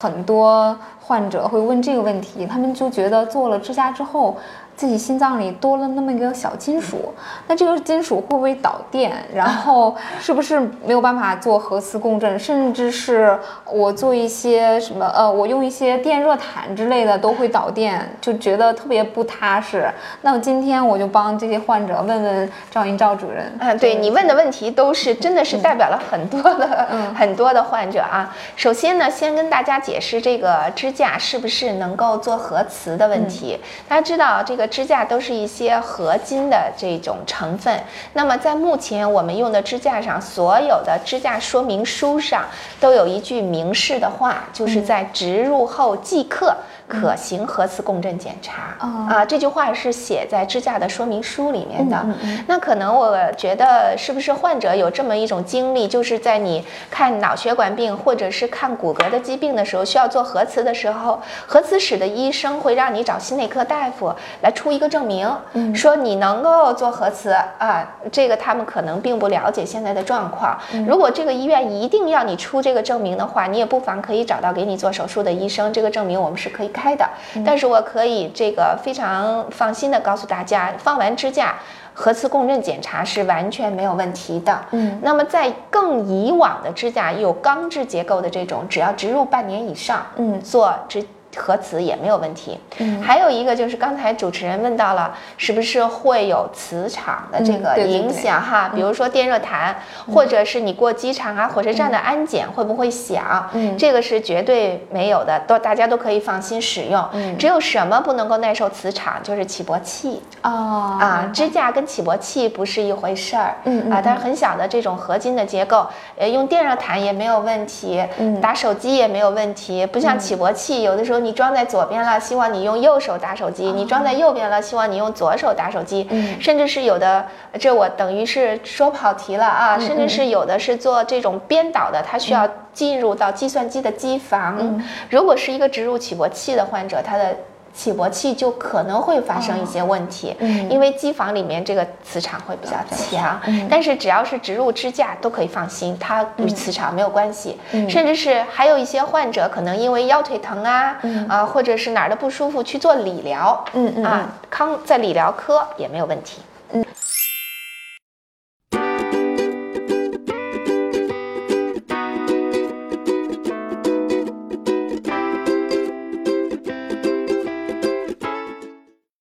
很多患者会问这个问题，他们就觉得做了支架之后。自己心脏里多了那么一个小金属，那这个金属会不会导电？然后是不是没有办法做核磁共振？甚至是我做一些什么呃，我用一些电热毯之类的都会导电，就觉得特别不踏实。那么今天我就帮这些患者问问赵云赵主任。嗯，对你问的问题都是真的是代表了很多的很多的患者啊。首先呢，先跟大家解释这个支架是不是能够做核磁的问题。大家知道这个。支架都是一些合金的这种成分。那么在目前我们用的支架上，所有的支架说明书上都有一句明示的话，就是在植入后即刻。可行核磁共振检查啊，这句话是写在支架的说明书里面的。那可能我觉得是不是患者有这么一种经历，就是在你看脑血管病或者是看骨骼的疾病的时候，需要做核磁的时候，核磁室的医生会让你找心内科大夫来出一个证明，说你能够做核磁啊。这个他们可能并不了解现在的状况。如果这个医院一定要你出这个证明的话，你也不妨可以找到给你做手术的医生，这个证明我们是可以。开的，但是我可以这个非常放心的告诉大家，放完支架，核磁共振检查是完全没有问题的。嗯，那么在更以往的支架有钢制结构的这种，只要植入半年以上，嗯，做支。核磁也没有问题，嗯，还有一个就是刚才主持人问到了，是不是会有磁场的这个影响哈？比如说电热毯，或者是你过机场啊、火车站的安检会不会响？嗯，这个是绝对没有的，都大家都可以放心使用。嗯，只有什么不能够耐受磁场，就是起搏器。哦。啊，支架跟起搏器不是一回事儿。嗯啊，但是很小的这种合金的结构，呃，用电热毯也没有问题，嗯，打手机也没有问题，不像起搏器，有的时候。你装在左边了，希望你用右手打手机；你装在右边了，希望你用左手打手机。嗯甚至是有的，这我等于是说跑题了啊！甚至是有的是做这种编导的，他需要进入到计算机的机房。如果是一个植入起搏器的患者，他的。起搏器就可能会发生一些问题，嗯，因为机房里面这个磁场会比较强，嗯，但是只要是植入支架都可以放心，它与磁场没有关系，嗯，甚至是还有一些患者可能因为腰腿疼啊，啊，或者是哪儿的不舒服去做理疗，嗯嗯啊，康在理疗科也没有问题，嗯。